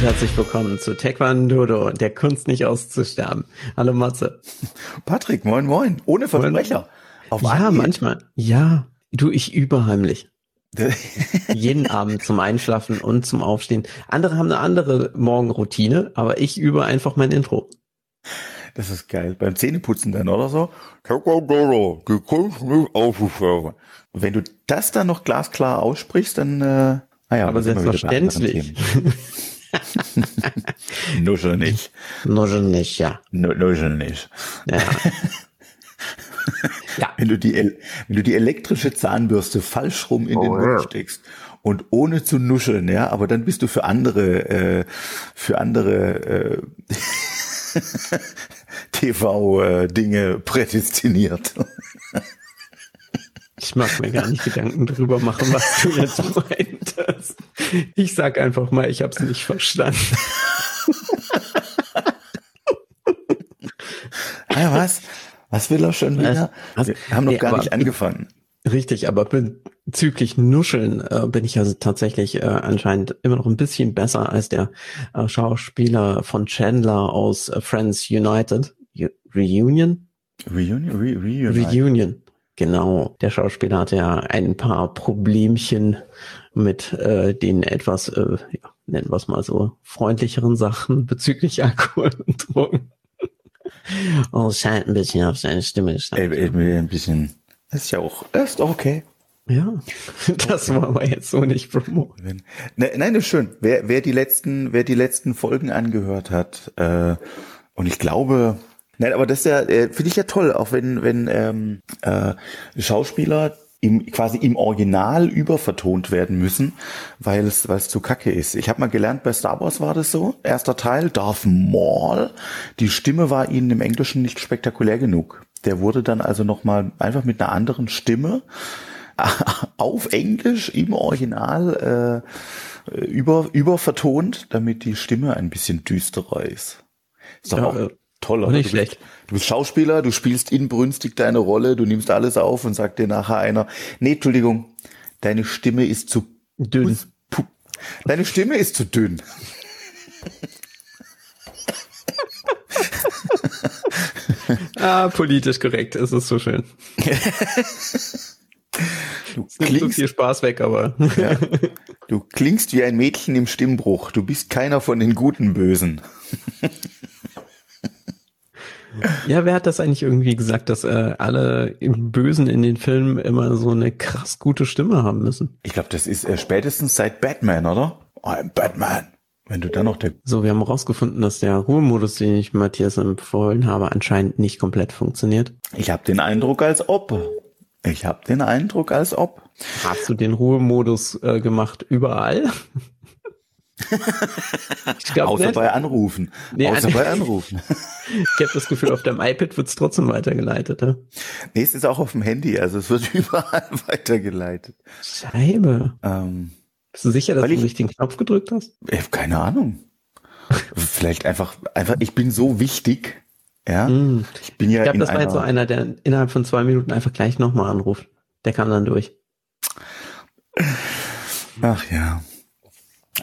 Und herzlich willkommen zu Taekwondo, der Kunst nicht auszusterben. Hallo Matze. Patrick, moin moin, ohne Versprecher. Auf ja, Anhieb. manchmal. Ja, du, ich übe heimlich. Jeden Abend zum Einschlafen und zum Aufstehen. Andere haben eine andere Morgenroutine, aber ich übe einfach mein Intro. Das ist geil. Beim Zähneputzen dann oder so. Wenn du das dann noch glasklar aussprichst, dann, äh, naja. Aber selbstverständlich. Nuschel nicht. Nuschel nicht, ja. Nuschel nicht. Ja. ja. Wenn du die, wenn du die elektrische Zahnbürste falsch rum in oh, den Mund steckst und ohne zu nuscheln, ja, aber dann bist du für andere, äh, für andere äh, TV-Dinge prädestiniert. Ich mag mir gar nicht Gedanken drüber machen, was du jetzt meintest. Ich sag einfach mal, ich hab's nicht verstanden. ja, was? Was will er schon wieder? Was? Wir haben noch nee, gar nicht angefangen. Richtig, aber bezüglich Nuscheln äh, bin ich also tatsächlich äh, anscheinend immer noch ein bisschen besser als der äh, Schauspieler von Chandler aus äh, Friends United. Reunion? Reunion? Re Reunion. Reunion. Genau. Der Schauspieler hatte ja ein paar Problemchen mit äh, den etwas, äh, ja, nennen wir es mal so, freundlicheren Sachen bezüglich Alkohol und Drogen. Oh, es scheint ein bisschen auf seine Stimme. Ey, ein bisschen das ist ja auch, das ist doch okay. Ja, das wollen wir jetzt so nicht promoten. Ne, nein, das ist schön. Wer, wer die letzten, wer die letzten Folgen angehört hat, äh, und ich glaube, nein, aber das ist ja, äh, finde ich ja toll, auch wenn, wenn ähm, äh, Schauspieler im, quasi im Original übervertont werden müssen, weil es, weil es zu kacke ist. Ich habe mal gelernt, bei Star Wars war das so. Erster Teil, Darth Maul. Die Stimme war ihnen im Englischen nicht spektakulär genug. Der wurde dann also nochmal einfach mit einer anderen Stimme auf Englisch im Original äh, über, übervertont, damit die Stimme ein bisschen düsterer ist. Ist doch ja, auch äh, toll. Nicht du schlecht. Bist, du bist Schauspieler, du spielst inbrünstig deine Rolle, du nimmst alles auf und sagt dir nachher einer, nee, Entschuldigung, deine Stimme ist zu dünn. Deine Stimme ist zu dünn. ah, politisch korrekt, es ist so schön. Du klingst, so viel Spaß weg, aber. ja, du klingst wie ein Mädchen im Stimmbruch. Du bist keiner von den guten Bösen. Ja, wer hat das eigentlich irgendwie gesagt, dass äh, alle im Bösen in den Filmen immer so eine krass gute Stimme haben müssen? Ich glaube, das ist äh, spätestens seit Batman, oder? I'm Batman. Wenn du dann noch der. So, wir haben herausgefunden, dass der Ruhemodus, den ich Matthias empfohlen habe, anscheinend nicht komplett funktioniert. Ich habe den Eindruck, als ob. Ich habe den Eindruck, als ob. Hast du den Ruhemodus äh, gemacht überall? Außer nicht. bei Anrufen. Nee, Außer bei Anrufen. ich habe das Gefühl, auf deinem iPad wird es trotzdem weitergeleitet. Ja? Nee, es ist auch auf dem Handy, also es wird überall weitergeleitet. Scheibe. Ähm, bist du sicher, dass du nicht den Knopf gedrückt hast? Ich habe keine Ahnung. Vielleicht einfach, einfach, ich bin so wichtig. Ja, mm. ich bin ja. Ich glaube, das war jetzt so einer, der innerhalb von zwei Minuten einfach gleich nochmal anruft. Der kam dann durch. Ach ja.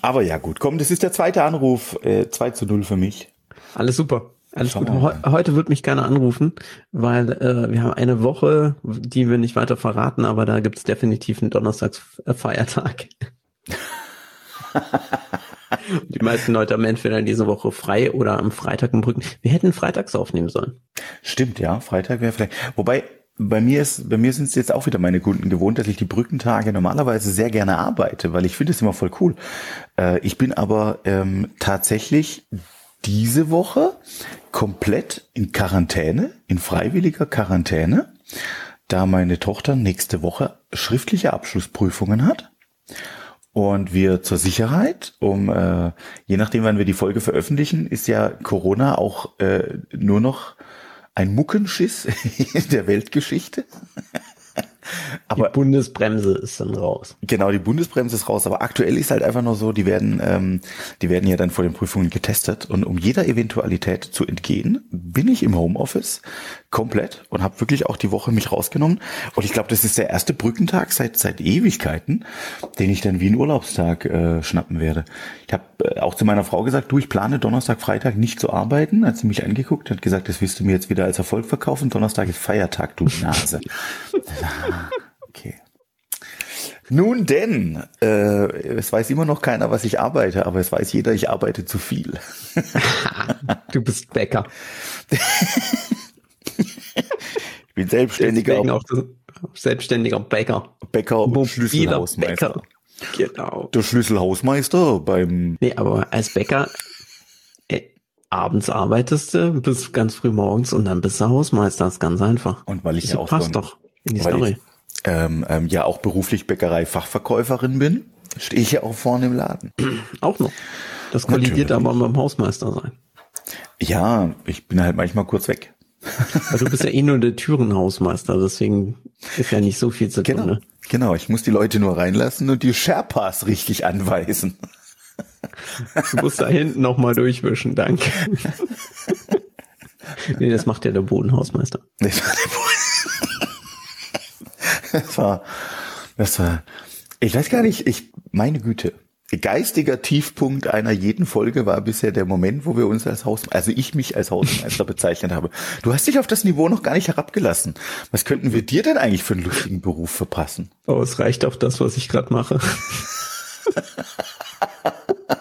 Aber ja, gut, komm, das ist der zweite Anruf. Äh, 2 zu 0 für mich. Alles super. Alles gut. heute wird mich keiner anrufen, weil äh, wir haben eine Woche, die wir nicht weiter verraten, aber da gibt es definitiv einen Donnerstagsfeiertag. Die meisten Leute haben entweder diese Woche frei oder am Freitag im Brücken. Wir hätten freitags aufnehmen sollen. Stimmt, ja. Freitag wäre vielleicht. Wobei, bei mir ist, bei mir sind es jetzt auch wieder meine Kunden gewohnt, dass ich die Brückentage normalerweise sehr gerne arbeite, weil ich finde es immer voll cool. Äh, ich bin aber ähm, tatsächlich diese Woche komplett in Quarantäne, in freiwilliger Quarantäne, da meine Tochter nächste Woche schriftliche Abschlussprüfungen hat und wir zur Sicherheit, um äh, je nachdem, wann wir die Folge veröffentlichen, ist ja Corona auch äh, nur noch ein Muckenschiss in der Weltgeschichte. Aber die Bundesbremse ist dann raus. Genau, die Bundesbremse ist raus. Aber aktuell ist halt einfach nur so, die werden, ähm, die werden ja dann vor den Prüfungen getestet. Und um jeder Eventualität zu entgehen, bin ich im Homeoffice komplett und habe wirklich auch die Woche mich rausgenommen. Und ich glaube, das ist der erste Brückentag seit seit Ewigkeiten, den ich dann wie einen Urlaubstag äh, schnappen werde. Ich habe äh, auch zu meiner Frau gesagt, du, ich plane Donnerstag, Freitag nicht zu arbeiten. Hat sie mich angeguckt und gesagt, das wirst du mir jetzt wieder als Erfolg verkaufen. Donnerstag ist Feiertag, du Nase. okay. Nun denn, äh, es weiß immer noch keiner, was ich arbeite, aber es weiß jeder, ich arbeite zu viel. du bist Bäcker. ich bin selbstständiger. Auch selbstständiger Bäcker. Bäcker und Schlüsselhausmeister. Bäcker. Genau. Der Schlüsselhausmeister beim. Nee, aber als Bäcker äh, abends arbeitest du bis ganz früh morgens und dann bist du Hausmeister. Das ist ganz einfach. Und weil ich das ja auch passt doch in die Story. Ich, ähm, ähm, ja auch beruflich Bäckerei-Fachverkäuferin bin, stehe ich ja auch vorne im Laden. Auch noch. Das kollidiert Natürlich. aber beim Hausmeister sein. Ja, ich bin halt manchmal kurz weg. Weil du bist ja eh nur der Türenhausmeister, deswegen ist ja nicht so viel zu genau, tun. Ne? Genau, ich muss die Leute nur reinlassen und die Sherpas richtig anweisen. Du musst da hinten nochmal durchwischen, danke. nee, das macht ja der Bodenhausmeister. Das war der. Das war, das war, ich weiß gar nicht, ich, meine Güte, geistiger Tiefpunkt einer jeden Folge war bisher der Moment, wo wir uns als Haus, also ich mich als Hausmeister bezeichnet habe. Du hast dich auf das Niveau noch gar nicht herabgelassen. Was könnten wir dir denn eigentlich für einen lustigen Beruf verpassen? Oh, es reicht auf das, was ich gerade mache.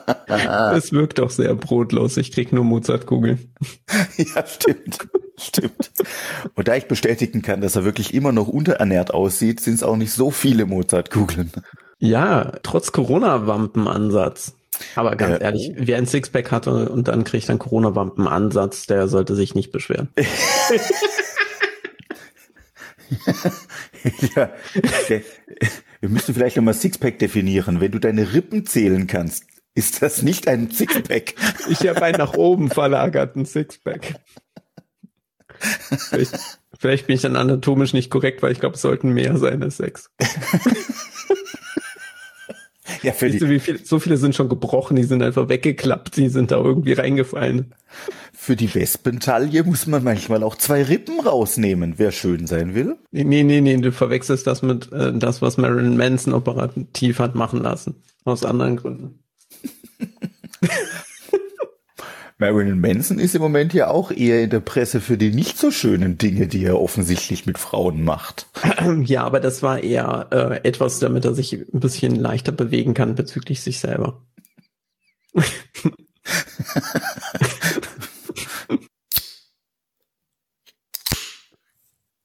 es wirkt doch sehr brotlos. Ich krieg nur Mozartkugeln. ja, stimmt. Stimmt. Und da ich bestätigen kann, dass er wirklich immer noch unterernährt aussieht, sind es auch nicht so viele Mozartkugeln. Ja, trotz Corona-Wampenansatz. Aber ganz äh, ehrlich, oh. wer ein Sixpack hatte und dann kriegt einen Corona-Wampen-Ansatz, der sollte sich nicht beschweren. ja, wir müssen vielleicht nochmal Sixpack definieren. Wenn du deine Rippen zählen kannst, ist das nicht ein Sixpack. Ich habe einen nach oben verlagerten Sixpack. Vielleicht, vielleicht bin ich dann anatomisch nicht korrekt, weil ich glaube, es sollten mehr sein als sechs. Ja, für die, so, viel, so viele sind schon gebrochen, die sind einfach weggeklappt, die sind da irgendwie reingefallen. Für die Wespentaille muss man manchmal auch zwei Rippen rausnehmen, wer schön sein will. Nee, nee, nee, du verwechselst das mit äh, das, was Marilyn Manson operativ hat machen lassen. Aus anderen Gründen. Marilyn Manson ist im Moment ja auch eher in der Presse für die nicht so schönen Dinge, die er offensichtlich mit Frauen macht. Ja, aber das war eher äh, etwas, damit er sich ein bisschen leichter bewegen kann bezüglich sich selber.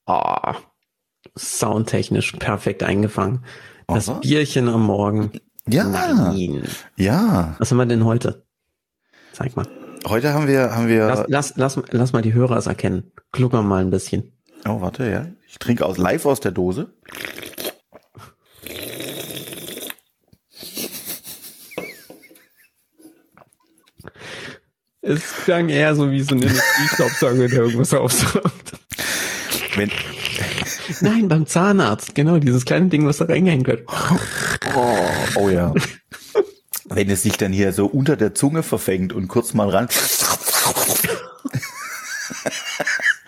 oh, soundtechnisch perfekt eingefangen. Das Aha. Bierchen am Morgen. Ja. Nein. Ja. Was haben wir denn heute? Zeig mal. Heute haben wir, haben wir. Lass, lass, lass, lass mal die Hörer es erkennen. Kluckern mal ein bisschen. Oh, warte, ja. Ich trinke aus live aus der Dose. Es klang eher so wie so ein Industriestaubsauger, der irgendwas aufsaugt. Wenn Nein, beim Zahnarzt, genau, dieses kleine Ding, was da reingehängt wird. Oh, oh ja wenn es sich dann hier so unter der Zunge verfängt und kurz mal ran.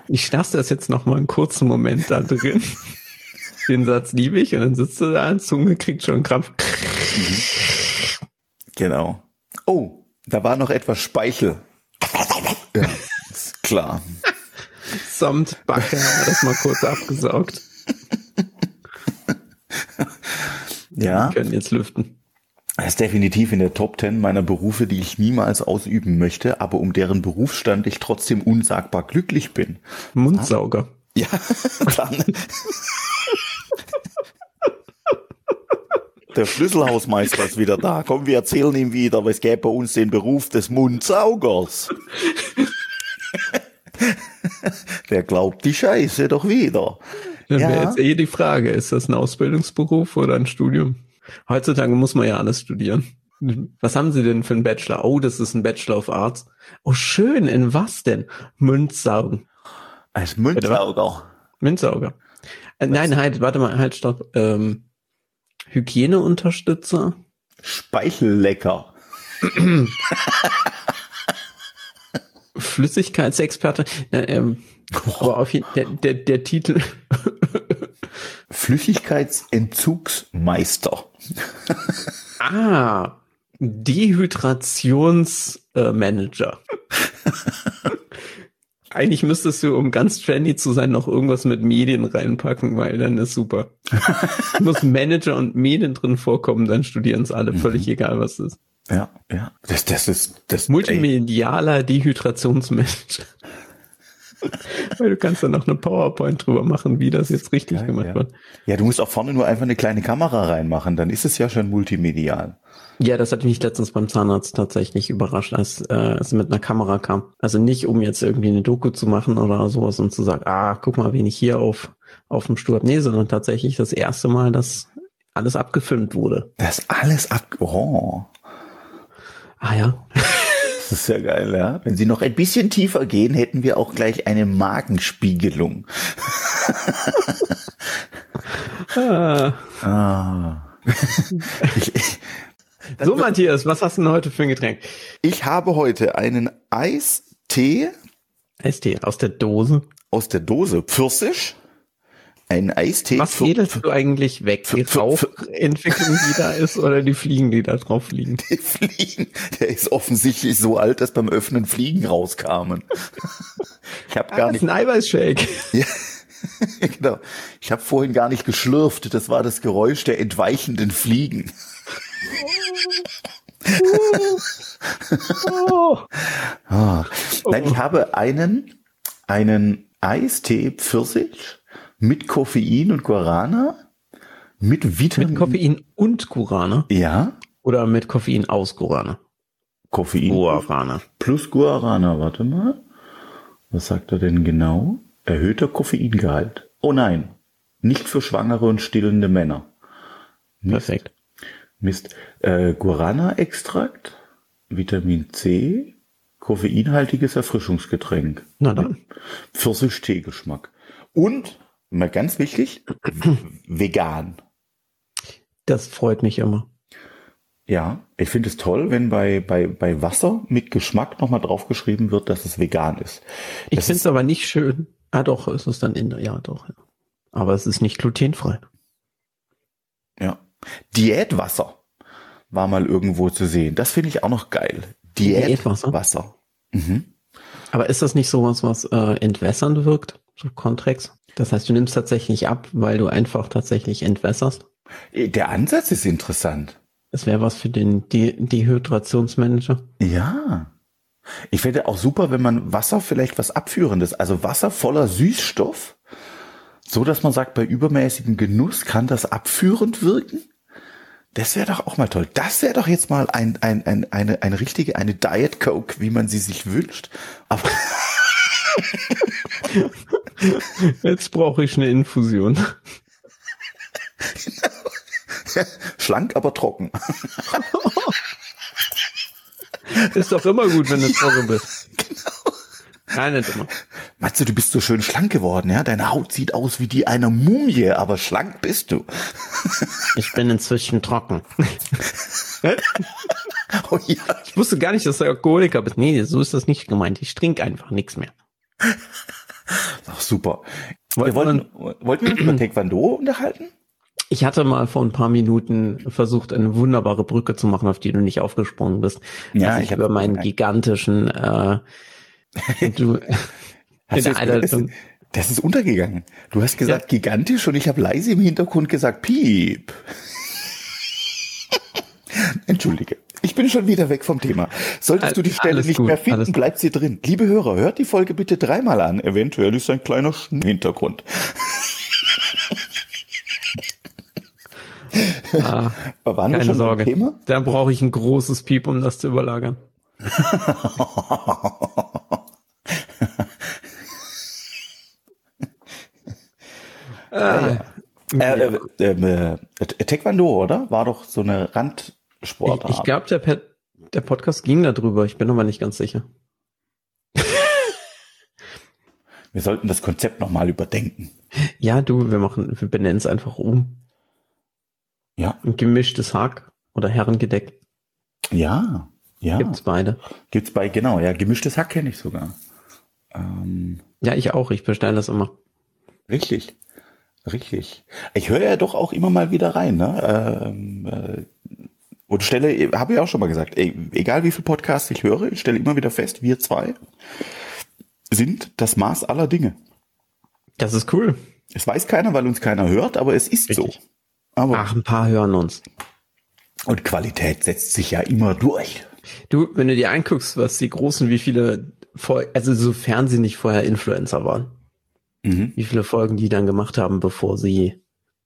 Ich lasse das jetzt noch mal einen kurzen Moment da drin. Den Satz liebe ich und dann sitzt du da, Zunge kriegt schon Krampf. Genau. Oh, da war noch etwas Speichel. Ja, ist klar. Samt Backe haben wir das mal kurz abgesaugt. Ja. Wir können jetzt lüften. Er ist definitiv in der Top Ten meiner Berufe, die ich niemals ausüben möchte, aber um deren Berufsstand ich trotzdem unsagbar glücklich bin. Mundsauger. Ja, dann. Der Schlüsselhausmeister ist wieder da. Komm, wir erzählen ihm wieder, aber es gäbe bei uns den Beruf des Mundsaugers. Der glaubt die Scheiße doch wieder. Dann ja. wäre jetzt eh die Frage, ist das ein Ausbildungsberuf oder ein Studium? Heutzutage muss man ja alles studieren. Was haben Sie denn für einen Bachelor? Oh, das ist ein Bachelor of Arts. Oh, schön. In was denn? Münzsaugen. Als Münzsauger. Münzsauger. Äh, nein, halt, warte mal, halt, stopp. Ähm, Hygieneunterstützer. Speichellecker. Flüssigkeitsexperte. Na, ähm, Aber auf jeden der, der, der Titel. Flüssigkeitsentzugsmeister. ah, Dehydrationsmanager. Eigentlich müsstest du, um ganz trendy zu sein, noch irgendwas mit Medien reinpacken, weil dann ist super. muss Manager und Medien drin vorkommen, dann studieren es alle, völlig mhm. egal, was es ist. Ja, ja. Das, das ist das multimedialer Dehydrationsmanager. Weil du kannst dann noch eine PowerPoint drüber machen, wie das jetzt richtig Geil, gemacht ja. wird. Ja, du musst auch vorne nur einfach eine kleine Kamera reinmachen, dann ist es ja schon multimedial. Ja, das hat mich letztens beim Zahnarzt tatsächlich überrascht, als äh, es mit einer Kamera kam. Also nicht, um jetzt irgendwie eine Doku zu machen oder sowas und zu sagen, ah, guck mal, wen ich hier auf, auf dem Stuhl habe. Nee, sondern tatsächlich das erste Mal, dass alles abgefilmt wurde. Das alles ab... Oh. Ah ja. Das ist ja geil, ja. Wenn Sie noch ein bisschen tiefer gehen, hätten wir auch gleich eine Magenspiegelung. ah. ah. so, Matthias, was hast du denn heute für ein Getränk? Ich habe heute einen Eistee. Eistee aus der Dose. Aus der Dose. Pfirsich. Ein Eistee. Was fädelst du eigentlich weg? Die Rauchentwicklung, die da ist, oder die Fliegen, die da drauf liegen? Die Fliegen. Der ist offensichtlich so alt, dass beim Öffnen Fliegen rauskamen. Ich habe ah, gar nicht. Das ist ein Eiweißshake. Ja. genau. Ich habe vorhin gar nicht geschlürft. Das war das Geräusch der entweichenden Fliegen. oh. oh. Nein, ich habe einen, einen Eistee Pfirsich mit Koffein und Guarana, mit Vitamin. Mit Koffein und Guarana? Ja. Oder mit Koffein aus Guarana? Koffein. Guarana. Plus Guarana, warte mal. Was sagt er denn genau? Erhöhter Koffeingehalt. Oh nein. Nicht für schwangere und stillende Männer. Mist. Perfekt. Mist. Äh, Guarana-Extrakt, Vitamin C, koffeinhaltiges Erfrischungsgetränk. Na dann. Pfirsich-Tee-Geschmack. Und Mal ganz wichtig, vegan. Das freut mich immer. Ja, ich finde es toll, wenn bei, bei, bei Wasser mit Geschmack nochmal draufgeschrieben wird, dass es vegan ist. Das ich finde es aber nicht schön. Ah doch, ist es dann in der, ja doch. Ja. Aber es ist nicht glutenfrei. Ja. Diätwasser war mal irgendwo zu sehen. Das finde ich auch noch geil. Diätwasser. Diätwasser. Mhm. Aber ist das nicht sowas, was äh, entwässernd wirkt? So Kontrex? Das heißt, du nimmst tatsächlich ab, weil du einfach tatsächlich entwässerst? Der Ansatz ist interessant. Das wäre was für den De Dehydrationsmanager. Ja. Ich fände auch super, wenn man Wasser vielleicht was Abführendes, also Wasser voller Süßstoff, so dass man sagt, bei übermäßigem Genuss kann das abführend wirken. Das wäre doch auch mal toll. Das wäre doch jetzt mal ein, ein, ein, eine, eine richtige, eine Diet Coke, wie man sie sich wünscht. Aber Jetzt brauche ich eine Infusion. Schlank, aber trocken. Ist doch immer gut, wenn du trocken bist. Genau. Nein, nicht immer. Meinst du, du bist so schön schlank geworden, ja? Deine Haut sieht aus wie die einer Mumie, aber schlank bist du. Ich bin inzwischen trocken. oh ja. Ich wusste gar nicht, dass du Alkoholiker bist. Nee, so ist das nicht gemeint. Ich trinke einfach nichts mehr. Ach, super. Wir wollten, wollten wir uns über Taekwondo unterhalten? Ich hatte mal vor ein paar Minuten versucht, eine wunderbare Brücke zu machen, auf die du nicht aufgesprungen bist. Ja, ich, ich über meinen gigantischen äh, du, das, ist, das ist untergegangen. Du hast gesagt ja. gigantisch und ich habe leise im Hintergrund gesagt piep. Entschuldige. Ich bin schon wieder weg vom Thema. Solltest du die Stelle alles nicht gut, mehr finden, bleibt sie drin. Liebe Hörer, hört die Folge bitte dreimal an. Eventuell ist ein kleiner Hintergrund. Ah, Waren keine Sorge. Thema? Da brauche ich ein großes Piep, um das zu überlagern. ah, äh, äh, äh, Taekwondo, oder? War doch so eine Rand Sportart. Ich, ich glaube, der, der Podcast ging darüber. Ich bin aber nicht ganz sicher. wir sollten das Konzept nochmal überdenken. Ja, du, wir machen, wir benennen es einfach um. Ja. Ein gemischtes Hack oder Herrengedeck. Ja, ja. Gibt's beide. Gibt's bei, genau, ja, gemischtes Hack kenne ich sogar. Ähm, Ja, ich auch. Ich bestelle das immer. Richtig. Richtig. Ich höre ja doch auch immer mal wieder rein, ne? Ähm, äh, und stelle, habe ich auch schon mal gesagt, ey, egal wie viel Podcasts ich höre, ich stelle immer wieder fest, wir zwei sind das Maß aller Dinge. Das ist cool. Es weiß keiner, weil uns keiner hört, aber es ist Richtig. so. Aber Ach, ein paar hören uns. Und Qualität setzt sich ja immer durch. Du, wenn du dir anguckst, was die Großen, wie viele, also sofern sie nicht vorher Influencer waren, mhm. wie viele Folgen die dann gemacht haben, bevor sie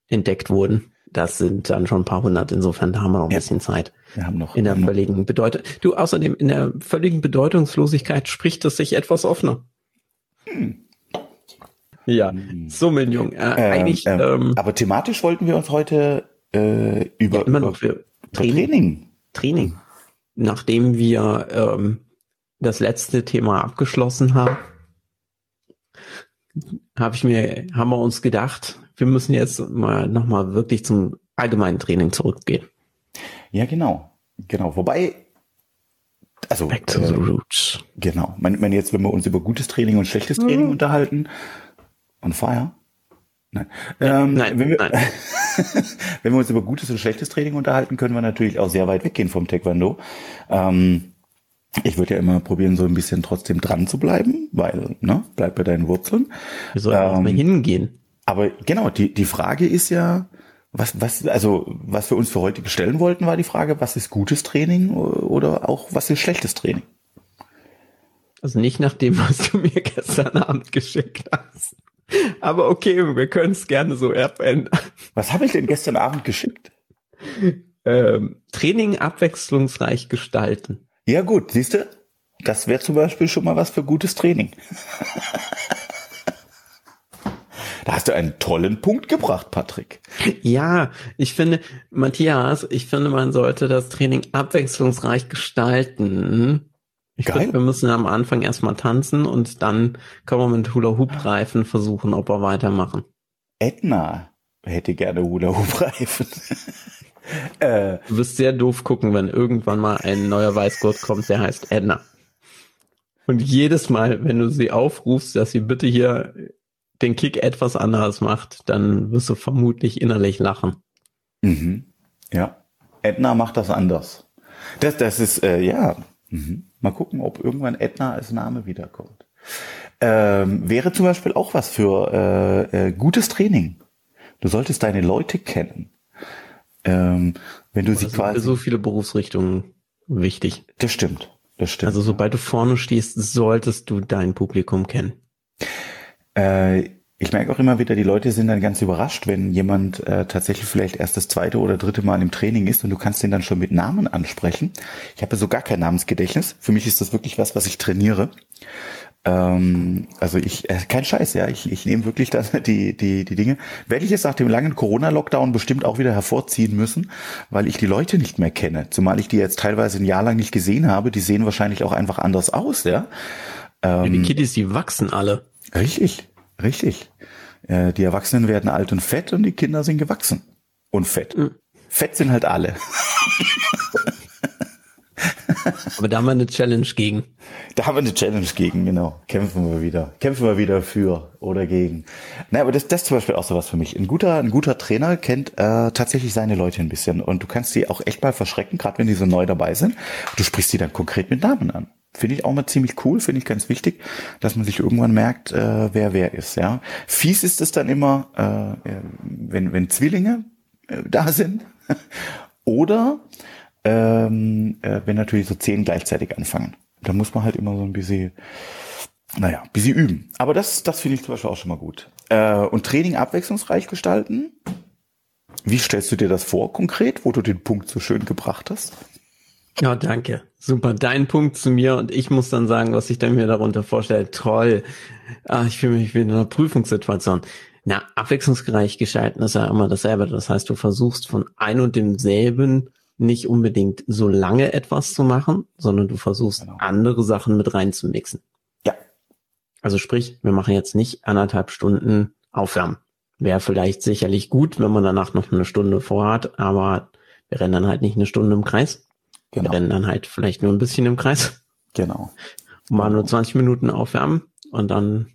entdeckt wurden. Das sind dann schon ein paar hundert. Insofern da haben wir noch ein ja. bisschen Zeit. Wir haben noch. In der völligen Bedeutung. Du, außerdem in der völligen Bedeutungslosigkeit spricht es sich etwas offener. Hm. Ja, hm. so mein Jung. Äh, ähm, eigentlich. Ähm, ähm, aber thematisch wollten wir uns heute äh, über, ja, immer noch für Training. Training. Training. Nachdem wir ähm, das letzte Thema abgeschlossen haben, habe ich mir, haben wir uns gedacht, wir müssen jetzt mal nochmal wirklich zum allgemeinen Training zurückgehen. Ja, genau. Genau. Wobei, also. Back to äh, the roots. Genau. Wenn, wenn jetzt, wenn wir uns über gutes Training und schlechtes Training mhm. unterhalten, on fire? Nein. Ähm, nein, wenn wir, nein. wenn wir uns über gutes und schlechtes Training unterhalten, können wir natürlich auch sehr weit weggehen vom Taekwondo. Ähm, ich würde ja immer probieren, so ein bisschen trotzdem dran zu bleiben, weil, ne, bleib bei deinen Wurzeln. Wir sollen ähm, auch mal hingehen. Aber genau, die, die Frage ist ja, was, was, also, was wir uns für heute stellen wollten, war die Frage, was ist gutes Training oder auch was ist schlechtes Training? Also nicht nach dem, was du mir gestern Abend geschickt hast. Aber okay, wir können es gerne so erwähnen. Was habe ich denn gestern Abend geschickt? Ähm, Training abwechslungsreich gestalten. Ja gut, siehst du, das wäre zum Beispiel schon mal was für gutes Training. Da hast du einen tollen Punkt gebracht, Patrick. Ja, ich finde, Matthias, ich finde, man sollte das Training abwechslungsreich gestalten. Ich glaube, wir müssen am Anfang erstmal tanzen und dann können wir mit Hula-Hoop-Reifen versuchen, ob wir weitermachen. Edna hätte gerne Hula-Hoop-Reifen. äh, du wirst sehr doof gucken, wenn irgendwann mal ein neuer Weißgurt kommt, der heißt Edna. Und jedes Mal, wenn du sie aufrufst, dass sie bitte hier den Kick etwas anderes macht, dann wirst du vermutlich innerlich lachen. Mhm. Ja. Edna macht das anders. Das, das ist, äh, ja. Mhm. Mal gucken, ob irgendwann Edna als Name wiederkommt. Ähm, wäre zum Beispiel auch was für äh, äh, gutes Training. Du solltest deine Leute kennen. Ähm, wenn du sie quasi. So viele Berufsrichtungen wichtig. Das stimmt. Das stimmt. Also sobald du vorne stehst, solltest du dein Publikum kennen. Äh, ich merke auch immer wieder, die Leute sind dann ganz überrascht, wenn jemand äh, tatsächlich vielleicht erst das zweite oder dritte Mal im Training ist und du kannst den dann schon mit Namen ansprechen. Ich habe so gar kein Namensgedächtnis. Für mich ist das wirklich was, was ich trainiere. Ähm, also ich, äh, kein Scheiß, ja. Ich, ich nehme wirklich dann die, die, die Dinge. Werde ich jetzt nach dem langen Corona-Lockdown bestimmt auch wieder hervorziehen müssen, weil ich die Leute nicht mehr kenne. Zumal ich die jetzt teilweise ein Jahr lang nicht gesehen habe. Die sehen wahrscheinlich auch einfach anders aus, ja. Ähm, die Kiddies, die wachsen alle. Richtig, richtig. Äh, die Erwachsenen werden alt und fett und die Kinder sind gewachsen und fett. Mhm. Fett sind halt alle. Aber da haben wir eine Challenge gegen. Da haben wir eine Challenge gegen, genau. Kämpfen wir wieder. Kämpfen wir wieder für oder gegen. Na, aber das, das ist zum Beispiel auch sowas für mich. Ein guter, ein guter Trainer kennt äh, tatsächlich seine Leute ein bisschen. Und du kannst die auch echt mal verschrecken, gerade wenn die so neu dabei sind. Du sprichst die dann konkret mit Namen an. Finde ich auch mal ziemlich cool, finde ich ganz wichtig, dass man sich irgendwann merkt, äh, wer wer ist. Ja, fies ist es dann immer, äh, wenn wenn Zwillinge äh, da sind oder ähm, äh, wenn natürlich so zehn gleichzeitig anfangen. Da muss man halt immer so ein bisschen, naja, ein bisschen üben. Aber das das finde ich zum Beispiel auch schon mal gut. Äh, und Training abwechslungsreich gestalten. Wie stellst du dir das vor konkret, wo du den Punkt so schön gebracht hast? Ja, danke. Super. Dein Punkt zu mir und ich muss dann sagen, was ich dann mir darunter vorstelle. Toll. Ah, ich fühle mich wie in einer Prüfungssituation. Na, abwechslungsreich gestalten ist ja immer dasselbe. Das heißt, du versuchst von ein und demselben nicht unbedingt so lange etwas zu machen, sondern du versuchst genau. andere Sachen mit reinzumixen. Ja. Also sprich, wir machen jetzt nicht anderthalb Stunden Aufwärmen. Wäre vielleicht sicherlich gut, wenn man danach noch eine Stunde vorhat, aber wir rennen dann halt nicht eine Stunde im Kreis, Genau. Wir rennen dann halt vielleicht nur ein bisschen im Kreis. Genau. Mal nur 20 Minuten aufwärmen und dann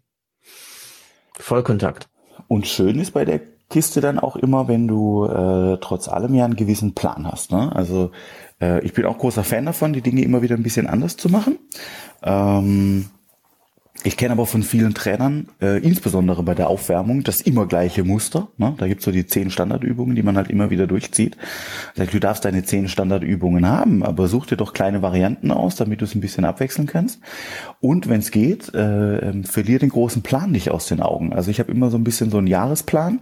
Vollkontakt. Und schön ist bei der Kiste dann auch immer, wenn du äh, trotz allem ja einen gewissen Plan hast. Ne? Also äh, ich bin auch großer Fan davon, die Dinge immer wieder ein bisschen anders zu machen. Ähm, ich kenne aber von vielen Trainern, äh, insbesondere bei der Aufwärmung, das immer gleiche Muster. Ne? Da gibt's so die zehn Standardübungen, die man halt immer wieder durchzieht. Du darfst deine zehn Standardübungen haben, aber such dir doch kleine Varianten aus, damit du es ein bisschen abwechseln kannst. Und wenn es geht, äh, ähm, verlier den großen Plan nicht aus den Augen. Also ich habe immer so ein bisschen so einen Jahresplan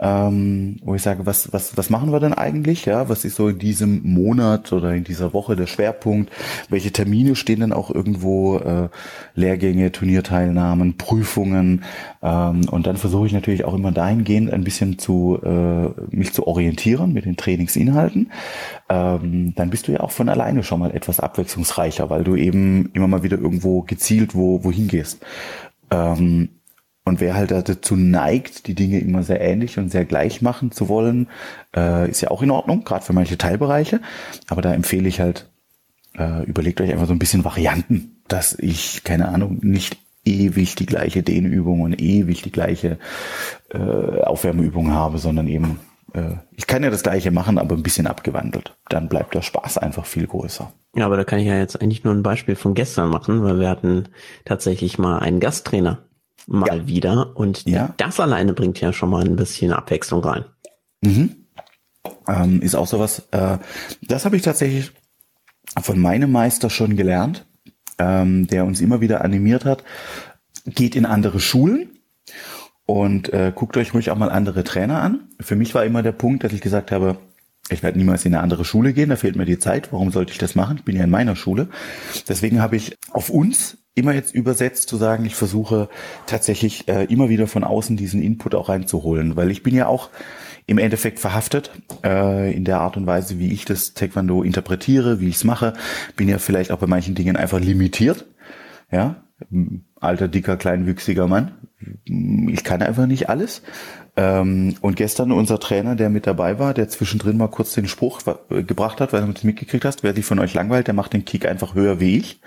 ähm, wo ich sage, was, was, was machen wir denn eigentlich? Ja, was ist so in diesem Monat oder in dieser Woche der Schwerpunkt? Welche Termine stehen denn auch irgendwo? Äh, Lehrgänge, Turnierteilnahmen, Prüfungen. Ähm, und dann versuche ich natürlich auch immer dahingehend ein bisschen zu äh, mich zu orientieren mit den Trainingsinhalten. Ähm, dann bist du ja auch von alleine schon mal etwas abwechslungsreicher, weil du eben immer mal wieder irgendwo gezielt wo wohin gehst. Ähm, und wer halt dazu neigt, die Dinge immer sehr ähnlich und sehr gleich machen zu wollen, äh, ist ja auch in Ordnung, gerade für manche Teilbereiche. Aber da empfehle ich halt, äh, überlegt euch einfach so ein bisschen Varianten, dass ich, keine Ahnung, nicht ewig die gleiche Dehnübung und ewig die gleiche äh, Aufwärmübung habe, sondern eben, äh, ich kann ja das gleiche machen, aber ein bisschen abgewandelt. Dann bleibt der Spaß einfach viel größer. Ja, aber da kann ich ja jetzt eigentlich nur ein Beispiel von gestern machen, weil wir hatten tatsächlich mal einen Gasttrainer mal ja. wieder. Und ja. das alleine bringt ja schon mal ein bisschen Abwechslung rein. Mhm. Ähm, ist auch sowas, äh, das habe ich tatsächlich von meinem Meister schon gelernt, ähm, der uns immer wieder animiert hat. Geht in andere Schulen und äh, guckt euch ruhig auch mal andere Trainer an. Für mich war immer der Punkt, dass ich gesagt habe, ich werde niemals in eine andere Schule gehen, da fehlt mir die Zeit. Warum sollte ich das machen? Ich bin ja in meiner Schule. Deswegen habe ich auf uns immer jetzt übersetzt zu sagen, ich versuche tatsächlich äh, immer wieder von außen diesen Input auch reinzuholen, weil ich bin ja auch im Endeffekt verhaftet äh, in der Art und Weise, wie ich das Taekwondo interpretiere, wie ich es mache, bin ja vielleicht auch bei manchen Dingen einfach limitiert, ja, alter dicker kleinwüchsiger Mann, ich kann einfach nicht alles. Ähm, und gestern unser Trainer, der mit dabei war, der zwischendrin mal kurz den Spruch gebracht hat, weil du es mitgekriegt hast, wer sich von euch langweilt, der macht den Kick einfach höher wie ich.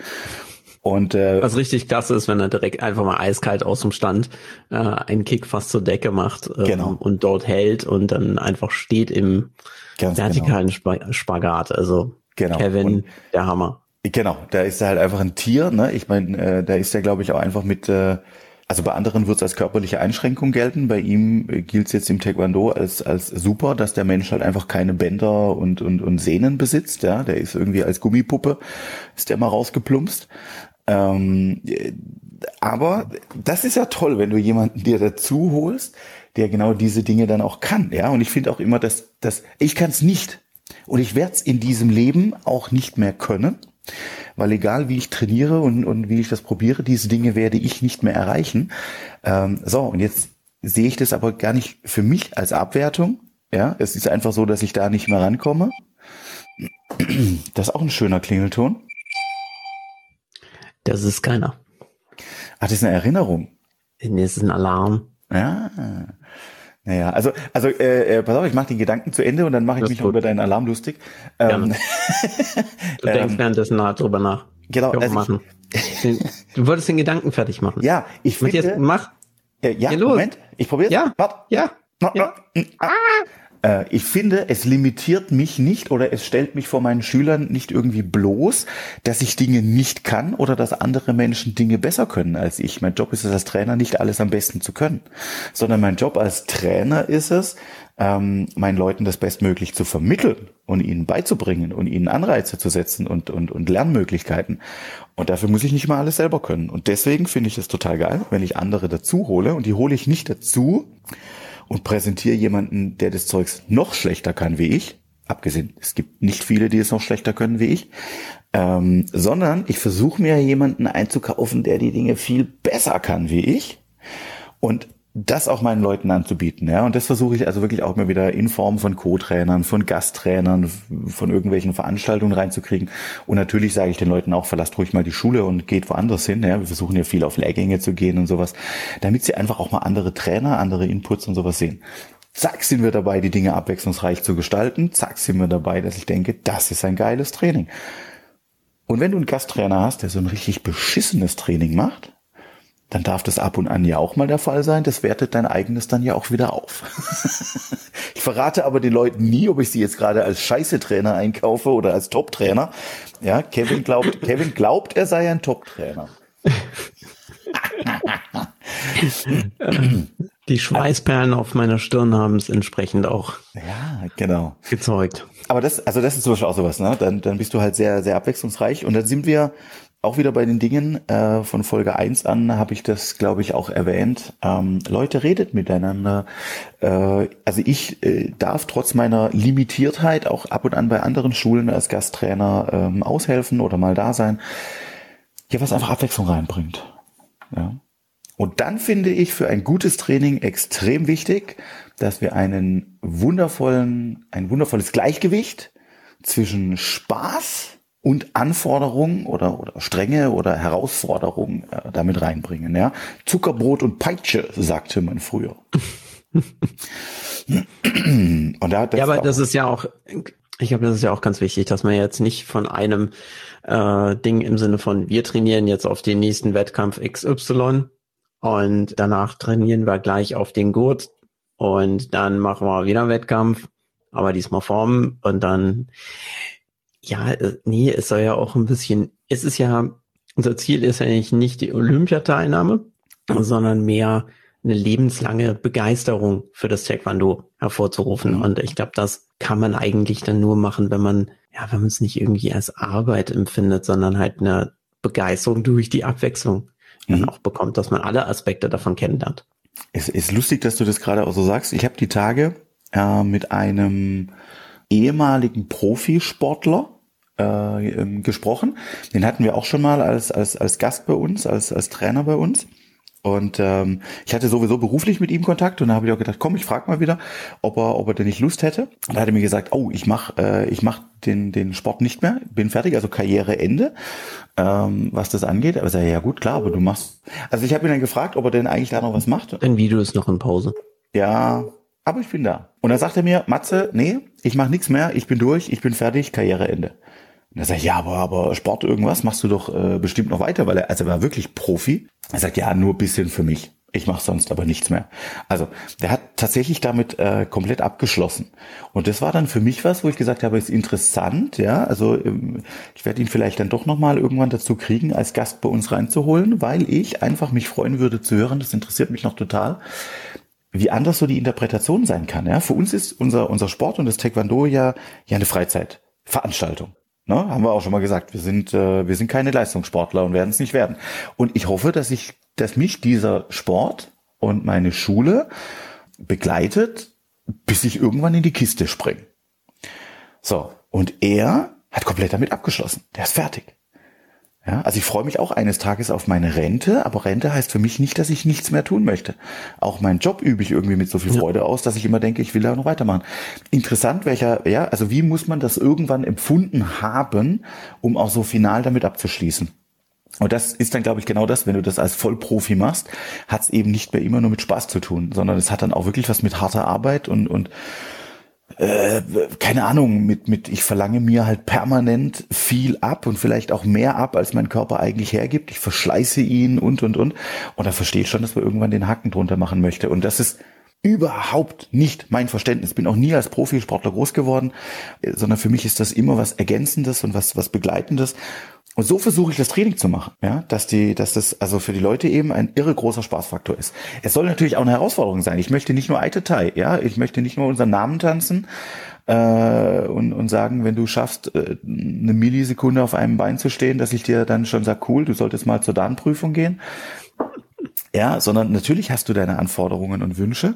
Und äh, was richtig klasse ist, wenn er direkt einfach mal eiskalt aus dem Stand äh, einen Kick fast zur Decke macht ähm, genau. und dort hält und dann einfach steht im Ganz vertikalen genau. Spagat. Also genau. Kevin, und, der Hammer. Genau, da ist er halt einfach ein Tier. Ne? Ich meine, äh, da ist er, glaube ich, auch einfach mit äh, also bei anderen wird es als körperliche Einschränkung gelten. Bei ihm äh, gilt es jetzt im Taekwondo als, als super, dass der Mensch halt einfach keine Bänder und, und, und Sehnen besitzt. Ja, der ist irgendwie als Gummipuppe, ist der mal rausgeplumpst. Ähm, aber das ist ja toll, wenn du jemanden dir dazu holst, der genau diese Dinge dann auch kann. Ja, und ich finde auch immer, dass, dass ich kann es nicht. Und ich werde es in diesem Leben auch nicht mehr können, weil egal wie ich trainiere und, und wie ich das probiere, diese Dinge werde ich nicht mehr erreichen. Ähm, so, und jetzt sehe ich das aber gar nicht für mich als Abwertung. Ja, es ist einfach so, dass ich da nicht mehr rankomme. Das ist auch ein schöner Klingelton. Das ist keiner. Ach, das ist eine Erinnerung. Nee, das ist ein Alarm. Ja. Naja, also, also äh, äh, pass auf, ich mache die Gedanken zu Ende und dann mache ich mich noch über deinen Alarm lustig. Ähm, du denkst ähm, währenddessen nach, drüber nach. Genau. Also machen. Ich, du wolltest den Gedanken fertig machen. Ja, ich finde... Jetzt, mach. Äh, ja, Moment, ich probiere Ja, Warte. ja. ja. Ah. Äh, ich finde, es limitiert mich nicht oder es stellt mich vor meinen Schülern nicht irgendwie bloß, dass ich Dinge nicht kann oder dass andere Menschen Dinge besser können als ich. Mein Job ist es als Trainer nicht alles am besten zu können, sondern mein Job als Trainer ist es, ähm, meinen Leuten das bestmöglich zu vermitteln und ihnen beizubringen und ihnen Anreize zu setzen und, und, und Lernmöglichkeiten. Und dafür muss ich nicht mal alles selber können. Und deswegen finde ich es total geil, wenn ich andere dazu hole und die hole ich nicht dazu, und präsentiere jemanden, der das Zeugs noch schlechter kann wie ich, abgesehen, es gibt nicht viele, die es noch schlechter können wie ich, ähm, sondern ich versuche mir jemanden einzukaufen, der die Dinge viel besser kann wie ich. Und das auch meinen Leuten anzubieten, ja. Und das versuche ich also wirklich auch mal wieder in Form von Co-Trainern, von Gasttrainern, von irgendwelchen Veranstaltungen reinzukriegen. Und natürlich sage ich den Leuten auch, verlasst ruhig mal die Schule und geht woanders hin. Ja. Wir versuchen ja viel auf Lehrgänge zu gehen und sowas, damit sie einfach auch mal andere Trainer, andere Inputs und sowas sehen. Zack, sind wir dabei, die Dinge abwechslungsreich zu gestalten. Zack, sind wir dabei, dass ich denke, das ist ein geiles Training. Und wenn du einen Gasttrainer hast, der so ein richtig beschissenes Training macht, dann darf das ab und an ja auch mal der Fall sein. Das wertet dein eigenes dann ja auch wieder auf. ich verrate aber den Leuten nie, ob ich sie jetzt gerade als Scheiße-Trainer einkaufe oder als Top-Trainer. Ja, Kevin glaubt, Kevin glaubt, er sei ein Top-Trainer. Die Schweißperlen auf meiner Stirn haben es entsprechend auch ja, genau. gezeugt. Aber das, also das ist zum Beispiel auch sowas, ne? Dann, dann bist du halt sehr, sehr abwechslungsreich. Und dann sind wir auch wieder bei den Dingen äh, von Folge 1 an habe ich das, glaube ich, auch erwähnt. Ähm, Leute, redet miteinander. Äh, also ich äh, darf trotz meiner Limitiertheit auch ab und an bei anderen Schulen als Gasttrainer ähm, aushelfen oder mal da sein. Ja, was einfach Abwechslung reinbringt. Ja. Und dann finde ich für ein gutes Training extrem wichtig, dass wir einen wundervollen, ein wundervolles Gleichgewicht zwischen Spaß und Anforderungen oder, oder Strenge oder Herausforderungen äh, damit reinbringen. Ja? Zuckerbrot und Peitsche, sagte man früher. und da, das ja, aber das ist ja auch, ich glaube, das ist ja auch ganz wichtig, dass man jetzt nicht von einem äh, Ding im Sinne von, wir trainieren jetzt auf den nächsten Wettkampf XY und danach trainieren wir gleich auf den Gurt und dann machen wir wieder einen Wettkampf, aber diesmal Formen und dann, ja, äh, nee, es soll ja auch ein bisschen, es ist ja, unser Ziel ist ja nicht, nicht die Olympiateilnahme, sondern mehr eine lebenslange Begeisterung für das Taekwondo hervorzurufen. Mhm. Und ich glaube, das kann man eigentlich dann nur machen, wenn man, ja, wenn man es nicht irgendwie als Arbeit empfindet, sondern halt eine Begeisterung durch die Abwechslung dann mhm. auch bekommt, dass man alle Aspekte davon kennenlernt. Es ist lustig, dass du das gerade auch so sagst. Ich habe die Tage äh, mit einem ehemaligen Profisportler äh, ähm, gesprochen. Den hatten wir auch schon mal als, als, als Gast bei uns, als, als Trainer bei uns. Und ähm, ich hatte sowieso beruflich mit ihm Kontakt und da habe ich auch gedacht, komm, ich frage mal wieder, ob er, ob er denn nicht Lust hätte. Und da hat er mir gesagt, oh, ich mach, äh, ich mach den, den Sport nicht mehr, bin fertig, also Karriereende, ähm, was das angeht. Aber ich sage, ja gut, klar, aber du machst. Also ich habe ihn dann gefragt, ob er denn eigentlich da noch was macht. Dein Video ist noch in Pause. Ja, aber ich bin da. Und dann sagt er mir, Matze, nee, ich mache nichts mehr, ich bin durch, ich bin fertig, Karriereende. Und er sagt, ja, aber, aber Sport irgendwas machst du doch äh, bestimmt noch weiter, weil er, also er war wirklich Profi. Er sagt, ja, nur bisschen für mich. Ich mache sonst aber nichts mehr. Also der hat tatsächlich damit äh, komplett abgeschlossen. Und das war dann für mich was, wo ich gesagt habe, ist interessant, ja. Also ähm, ich werde ihn vielleicht dann doch nochmal irgendwann dazu kriegen, als Gast bei uns reinzuholen, weil ich einfach mich freuen würde zu hören, das interessiert mich noch total, wie anders so die Interpretation sein kann. Ja? Für uns ist unser, unser Sport und das Taekwondo ja, ja eine Freizeitveranstaltung. Ne, haben wir auch schon mal gesagt, wir sind, äh, wir sind keine Leistungssportler und werden es nicht werden. Und ich hoffe, dass ich, dass mich dieser Sport und meine Schule begleitet, bis ich irgendwann in die Kiste springe. So, und er hat komplett damit abgeschlossen. Der ist fertig. Ja, also ich freue mich auch eines Tages auf meine Rente, aber Rente heißt für mich nicht, dass ich nichts mehr tun möchte. Auch meinen Job übe ich irgendwie mit so viel Freude ja. aus, dass ich immer denke, ich will da noch weitermachen. Interessant, welcher, ja, also wie muss man das irgendwann empfunden haben, um auch so final damit abzuschließen? Und das ist dann, glaube ich, genau das, wenn du das als Vollprofi machst, hat es eben nicht mehr immer nur mit Spaß zu tun, sondern es hat dann auch wirklich was mit harter Arbeit und, und äh, keine Ahnung, mit, mit, ich verlange mir halt permanent viel ab und vielleicht auch mehr ab, als mein Körper eigentlich hergibt. Ich verschleiße ihn und, und, und. Und da verstehe ich schon, dass man irgendwann den Haken drunter machen möchte. Und das ist überhaupt nicht mein Verständnis. Bin auch nie als Profisportler groß geworden, äh, sondern für mich ist das immer was Ergänzendes und was, was Begleitendes. Und so versuche ich das Training zu machen, ja, dass die, dass das also für die Leute eben ein irre großer Spaßfaktor ist. Es soll natürlich auch eine Herausforderung sein. Ich möchte nicht nur Aitetai, ja, ich möchte nicht nur unseren Namen tanzen äh, und, und sagen, wenn du schaffst, äh, eine Millisekunde auf einem Bein zu stehen, dass ich dir dann schon sage, cool, du solltest mal zur Darmprüfung gehen, ja, sondern natürlich hast du deine Anforderungen und Wünsche,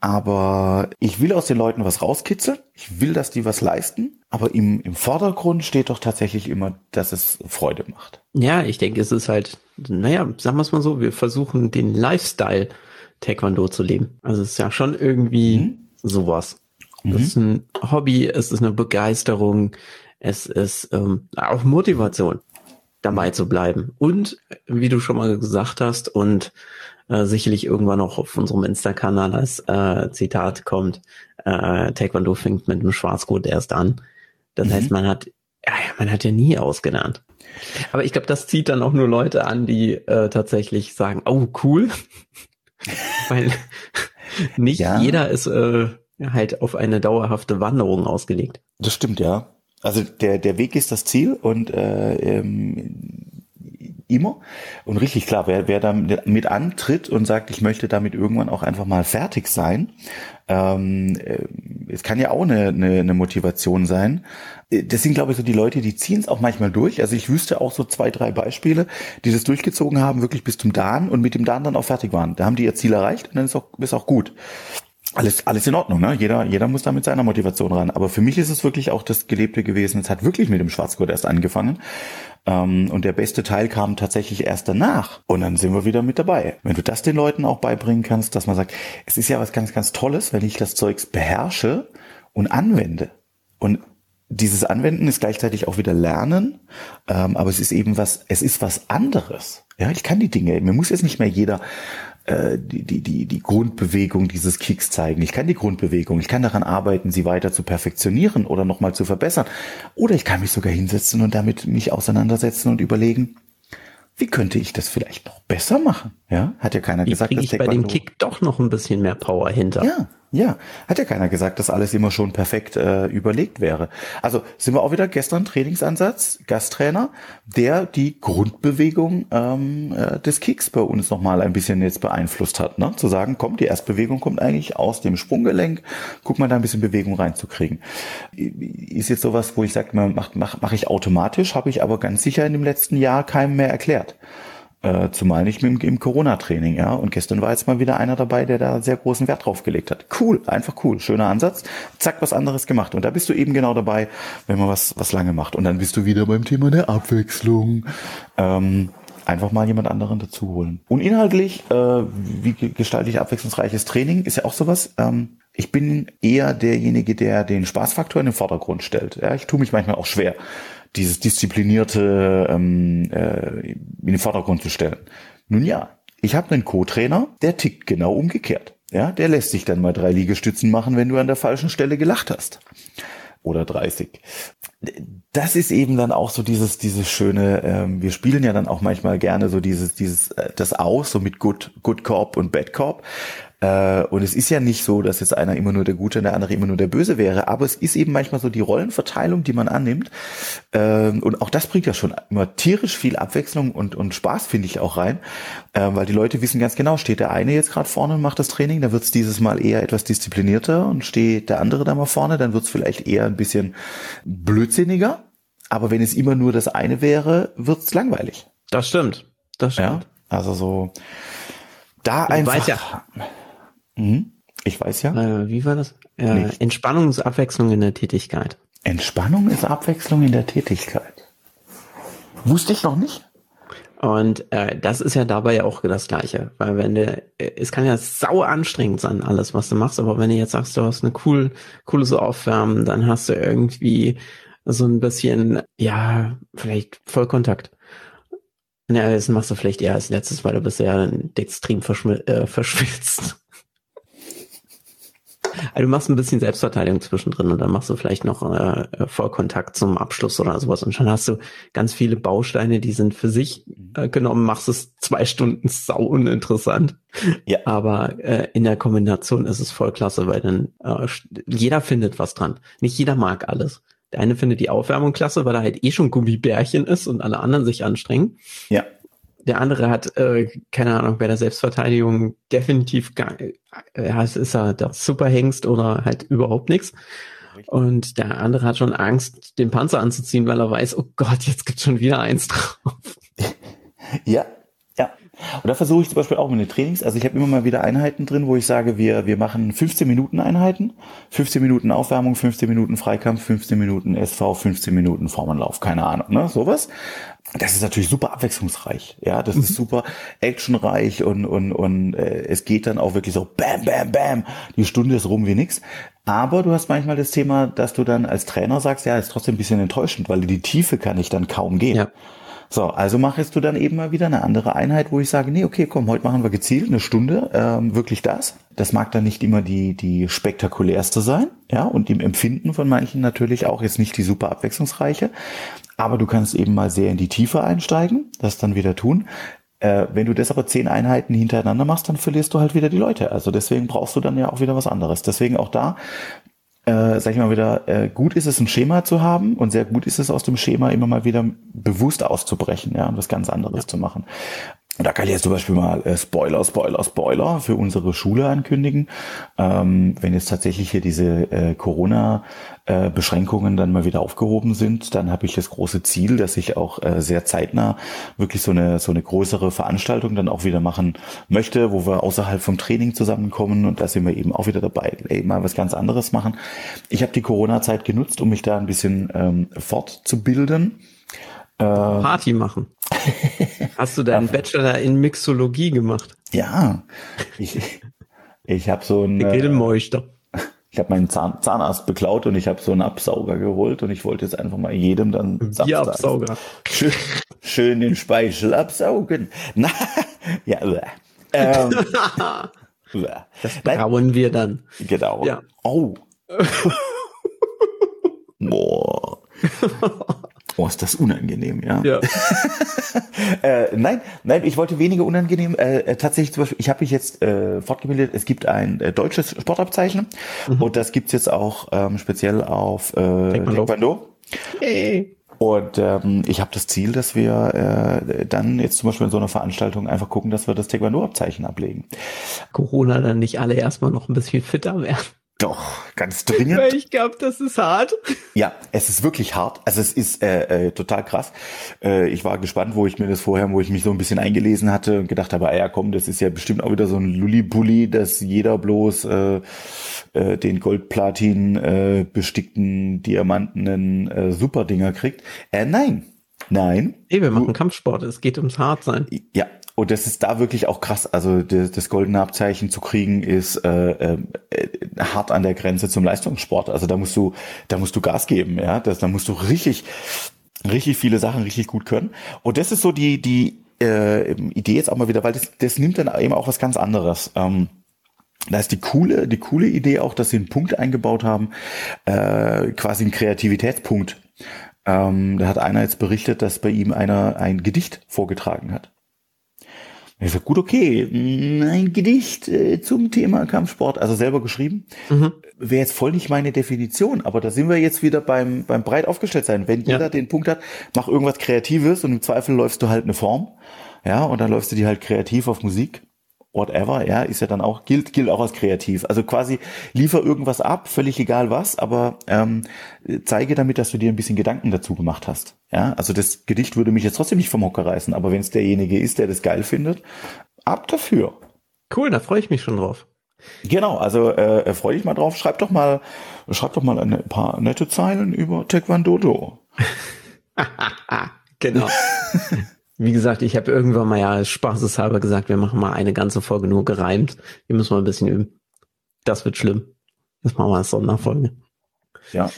aber ich will aus den Leuten was rauskitzeln, ich will, dass die was leisten, aber im, im Vordergrund steht doch tatsächlich immer, dass es Freude macht. Ja, ich denke, es ist halt, naja, sagen wir es mal so, wir versuchen den Lifestyle Taekwondo zu leben. Also es ist ja schon irgendwie mhm. sowas. Mhm. Es ist ein Hobby, es ist eine Begeisterung, es ist ähm, auch Motivation dabei zu bleiben. Und wie du schon mal gesagt hast und äh, sicherlich irgendwann auch auf unserem Insta-Kanal als äh, Zitat kommt, äh, Taekwondo fängt mit dem Schwarzgurt erst an. Das mhm. heißt, man hat ja, man hat ja nie ausgelernt. Aber ich glaube, das zieht dann auch nur Leute an, die äh, tatsächlich sagen, oh, cool. Weil nicht ja. jeder ist äh, halt auf eine dauerhafte Wanderung ausgelegt. Das stimmt, ja. Also der, der Weg ist das Ziel und äh, ähm, immer. Und richtig klar, wer, wer da mit antritt und sagt, ich möchte damit irgendwann auch einfach mal fertig sein, ähm, äh, es kann ja auch eine, eine, eine Motivation sein. Äh, das sind, glaube ich, so die Leute, die ziehen es auch manchmal durch. Also ich wüsste auch so zwei, drei Beispiele, die das durchgezogen haben, wirklich bis zum Dahn und mit dem Dahn dann auch fertig waren. Da haben die ihr Ziel erreicht und dann ist auch, ist auch gut alles, alles in Ordnung, ne? Jeder, jeder muss da mit seiner Motivation ran. Aber für mich ist es wirklich auch das Gelebte gewesen. Es hat wirklich mit dem Schwarzgurt erst angefangen. Ähm, und der beste Teil kam tatsächlich erst danach. Und dann sind wir wieder mit dabei. Wenn du das den Leuten auch beibringen kannst, dass man sagt, es ist ja was ganz, ganz Tolles, wenn ich das Zeugs beherrsche und anwende. Und dieses Anwenden ist gleichzeitig auch wieder Lernen, ähm, aber es ist eben was, es ist was anderes. Ja, ich kann die Dinge, mir muss jetzt nicht mehr jeder die, die, die, die Grundbewegung dieses Kicks zeigen. Ich kann die Grundbewegung, ich kann daran arbeiten, sie weiter zu perfektionieren oder nochmal zu verbessern. Oder ich kann mich sogar hinsetzen und damit mich auseinandersetzen und überlegen, wie könnte ich das vielleicht noch besser machen? Ja, hat ja keiner wie gesagt, dass ich bei dem Kick doch noch ein bisschen mehr Power hinter. Ja, ja, hat ja keiner gesagt, dass alles immer schon perfekt äh, überlegt wäre. Also sind wir auch wieder gestern Trainingsansatz, Gasttrainer, der die Grundbewegung ähm, äh, des Kicks bei uns nochmal ein bisschen jetzt beeinflusst hat. Ne? Zu sagen, komm, die Erstbewegung kommt eigentlich aus dem Sprunggelenk, guck mal da ein bisschen Bewegung reinzukriegen. Ist jetzt sowas, wo ich sage, mach, mach, mach ich automatisch, habe ich aber ganz sicher in dem letzten Jahr keinem mehr erklärt. Äh, zumal nicht im, im Corona-Training, ja. Und gestern war jetzt mal wieder einer dabei, der da sehr großen Wert drauf gelegt hat. Cool, einfach cool, schöner Ansatz. Zack, was anderes gemacht. Und da bist du eben genau dabei, wenn man was, was lange macht. Und dann bist du wieder beim Thema der Abwechslung. Ähm, einfach mal jemand anderen dazu holen. Und inhaltlich, äh, wie gestalte ich abwechslungsreiches Training, ist ja auch sowas. Ähm, ich bin eher derjenige, der den Spaßfaktor in den Vordergrund stellt. Ja, ich tue mich manchmal auch schwer dieses disziplinierte ähm, äh, in den Vordergrund zu stellen. Nun ja, ich habe einen Co-Trainer, der tickt genau umgekehrt. Ja, der lässt sich dann mal drei Liegestützen machen, wenn du an der falschen Stelle gelacht hast. Oder 30. Das ist eben dann auch so dieses, dieses schöne, ähm, wir spielen ja dann auch manchmal gerne so dieses, dieses, äh, das aus, so mit Good, Good Corp und Bad Corp. Äh, und es ist ja nicht so, dass jetzt einer immer nur der Gute und der andere immer nur der Böse wäre, aber es ist eben manchmal so die Rollenverteilung, die man annimmt. Ähm, und auch das bringt ja schon immer tierisch viel Abwechslung und, und Spaß, finde ich, auch rein. Ähm, weil die Leute wissen ganz genau, steht der eine jetzt gerade vorne und macht das Training, dann wird es dieses Mal eher etwas disziplinierter und steht der andere da mal vorne, dann wird es vielleicht eher ein bisschen blödsinniger. Aber wenn es immer nur das eine wäre, wird es langweilig. Das stimmt. Das stimmt. Ja, also so da ich einfach. Weiß ja Mhm. Ich weiß ja. Äh, wie war das? Äh, Entspannung ist Abwechslung in der Tätigkeit. Entspannung ist Abwechslung in der Tätigkeit. Wusste ich noch nicht. Und äh, das ist ja dabei ja auch das Gleiche, weil wenn du, äh, es kann ja sau anstrengend sein, alles, was du machst, aber wenn du jetzt sagst, du hast eine cool, coole so Aufwärmen, dann hast du irgendwie so ein bisschen, ja, vielleicht Vollkontakt. Ja, das machst du vielleicht eher als letztes, weil du bist ja extrem äh, verschwitzt. Also du machst ein bisschen Selbstverteidigung zwischendrin und dann machst du vielleicht noch äh, Vollkontakt zum Abschluss oder sowas und schon hast du ganz viele Bausteine, die sind für sich äh, genommen, machst es zwei Stunden sau uninteressant. Ja. Aber äh, in der Kombination ist es voll klasse, weil dann äh, jeder findet was dran. Nicht jeder mag alles. Der eine findet die Aufwärmung klasse, weil er halt eh schon Gummibärchen ist und alle anderen sich anstrengen. Ja der andere hat, äh, keine Ahnung, bei der Selbstverteidigung definitiv gar, äh, es ist er der Superhengst oder halt überhaupt nichts. Und der andere hat schon Angst, den Panzer anzuziehen, weil er weiß, oh Gott, jetzt gibt schon wieder eins drauf. Ja, ja. Und da versuche ich zum Beispiel auch mit den Trainings, also ich habe immer mal wieder Einheiten drin, wo ich sage, wir, wir machen 15 Minuten Einheiten, 15 Minuten Aufwärmung, 15 Minuten Freikampf, 15 Minuten SV, 15 Minuten Formenlauf, keine Ahnung, ne, sowas das ist natürlich super abwechslungsreich. Ja, das ist mhm. super actionreich und und und äh, es geht dann auch wirklich so bam bam bam. Die Stunde ist rum wie nix. Aber du hast manchmal das Thema, dass du dann als Trainer sagst, ja, ist trotzdem ein bisschen enttäuschend, weil die Tiefe kann ich dann kaum gehen. Ja. So, also machst du dann eben mal wieder eine andere Einheit, wo ich sage, nee, okay, komm, heute machen wir gezielt eine Stunde, ähm, wirklich das. Das mag dann nicht immer die, die spektakulärste sein, ja, und im Empfinden von manchen natürlich auch jetzt nicht die super abwechslungsreiche. Aber du kannst eben mal sehr in die Tiefe einsteigen, das dann wieder tun. Äh, wenn du das aber zehn Einheiten hintereinander machst, dann verlierst du halt wieder die Leute. Also deswegen brauchst du dann ja auch wieder was anderes. Deswegen auch da äh, sag ich mal wieder, äh, gut ist es, ein Schema zu haben und sehr gut ist es, aus dem Schema immer mal wieder bewusst auszubrechen, ja, und was ganz anderes ja. zu machen. Da kann ich jetzt zum Beispiel mal äh, Spoiler, Spoiler, Spoiler für unsere Schule ankündigen. Ähm, wenn jetzt tatsächlich hier diese äh, Corona-Beschränkungen äh, dann mal wieder aufgehoben sind, dann habe ich das große Ziel, dass ich auch äh, sehr zeitnah wirklich so eine so eine größere Veranstaltung dann auch wieder machen möchte, wo wir außerhalb vom Training zusammenkommen und da sind wir eben auch wieder dabei, ey, mal was ganz anderes machen. Ich habe die Corona-Zeit genutzt, um mich da ein bisschen ähm, fortzubilden Party machen. Hast du deinen Bachelor in Mixologie gemacht? Ja. Ich, ich habe so ein. Grillmeister. Ich habe meinen Zahn, Zahnarzt beklaut und ich habe so einen Absauger geholt und ich wollte jetzt einfach mal jedem dann Absauger. Schön, schön den Speichel absaugen. Na, ja, ähm, das brauen wir dann. Genau. Ja. Oh. Boah. Oh, ist das unangenehm, ja. ja. äh, nein, nein, ich wollte weniger unangenehm. Äh, äh, tatsächlich zum Beispiel, ich habe mich jetzt äh, fortgebildet, es gibt ein äh, deutsches Sportabzeichen mhm. und das gibt's jetzt auch ähm, speziell auf äh, Taekwondo. Taekwondo. Hey. Und ähm, ich habe das Ziel, dass wir äh, dann jetzt zum Beispiel in so einer Veranstaltung einfach gucken, dass wir das Taekwondo-Abzeichen ablegen. Corona dann nicht alle erstmal noch ein bisschen fitter werden. Doch, ganz dringend. Weil ich glaube, das ist hart. Ja, es ist wirklich hart. Also es ist äh, äh, total krass. Äh, ich war gespannt, wo ich mir das vorher, wo ich mich so ein bisschen eingelesen hatte und gedacht habe, ah ja komm, das ist ja bestimmt auch wieder so ein Lulli-Bulli, dass jeder bloß äh, äh, den Gold-Platin äh, bestickten, diamantenen äh, Superdinger kriegt. Äh, nein, nein. Nee, wir machen Kampfsport. Es geht ums Hartsein. Ja, und das ist da wirklich auch krass. Also das, das goldene Abzeichen zu kriegen ist äh, äh, hart an der Grenze zum Leistungssport. Also da musst du, da musst du Gas geben, ja. Das, da musst du richtig, richtig viele Sachen richtig gut können. Und das ist so die die äh, Idee jetzt auch mal wieder, weil das, das nimmt dann eben auch was ganz anderes. Ähm, da ist die coole, die coole Idee auch, dass sie einen Punkt eingebaut haben, äh, quasi einen Kreativitätspunkt. Ähm, da hat einer jetzt berichtet, dass bei ihm einer ein Gedicht vorgetragen hat. Ich sag, gut, okay, ein Gedicht äh, zum Thema Kampfsport, also selber geschrieben, mhm. wäre jetzt voll nicht meine Definition, aber da sind wir jetzt wieder beim, beim breit aufgestellt sein. Wenn jeder ja. den Punkt hat, mach irgendwas Kreatives und im Zweifel läufst du halt eine Form, ja, und dann läufst du die halt kreativ auf Musik whatever, ja, ist ja dann auch, gilt, gilt auch als kreativ. Also quasi liefer irgendwas ab, völlig egal was, aber ähm, zeige damit, dass du dir ein bisschen Gedanken dazu gemacht hast. Ja, also das Gedicht würde mich jetzt trotzdem nicht vom Hocker reißen, aber wenn es derjenige ist, der das geil findet, ab dafür. Cool, da freue ich mich schon drauf. Genau, also äh, freu dich mal drauf. Schreib doch mal, schreib doch mal ein paar nette Zeilen über Taekwondo. genau. Wie gesagt, ich habe irgendwann mal ja spaßeshalber gesagt, wir machen mal eine ganze Folge nur gereimt. Hier müssen wir ein bisschen üben. Das wird schlimm. Das machen wir als Sonderfolge. Ja.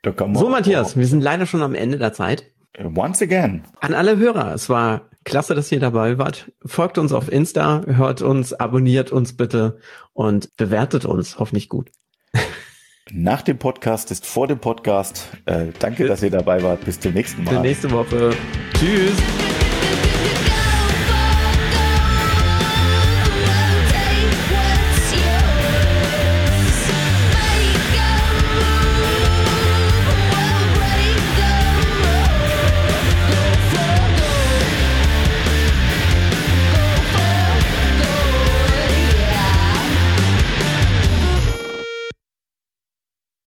Da kann man so, Matthias, wir sind leider schon am Ende der Zeit. Once again. An alle Hörer, es war klasse, dass ihr dabei wart. Folgt uns auf Insta, hört uns, abonniert uns bitte und bewertet uns hoffentlich gut. Nach dem Podcast ist vor dem Podcast. Äh, danke, dass ihr dabei wart. Bis zum nächsten Mal. Bis nächste Woche. Tschüss.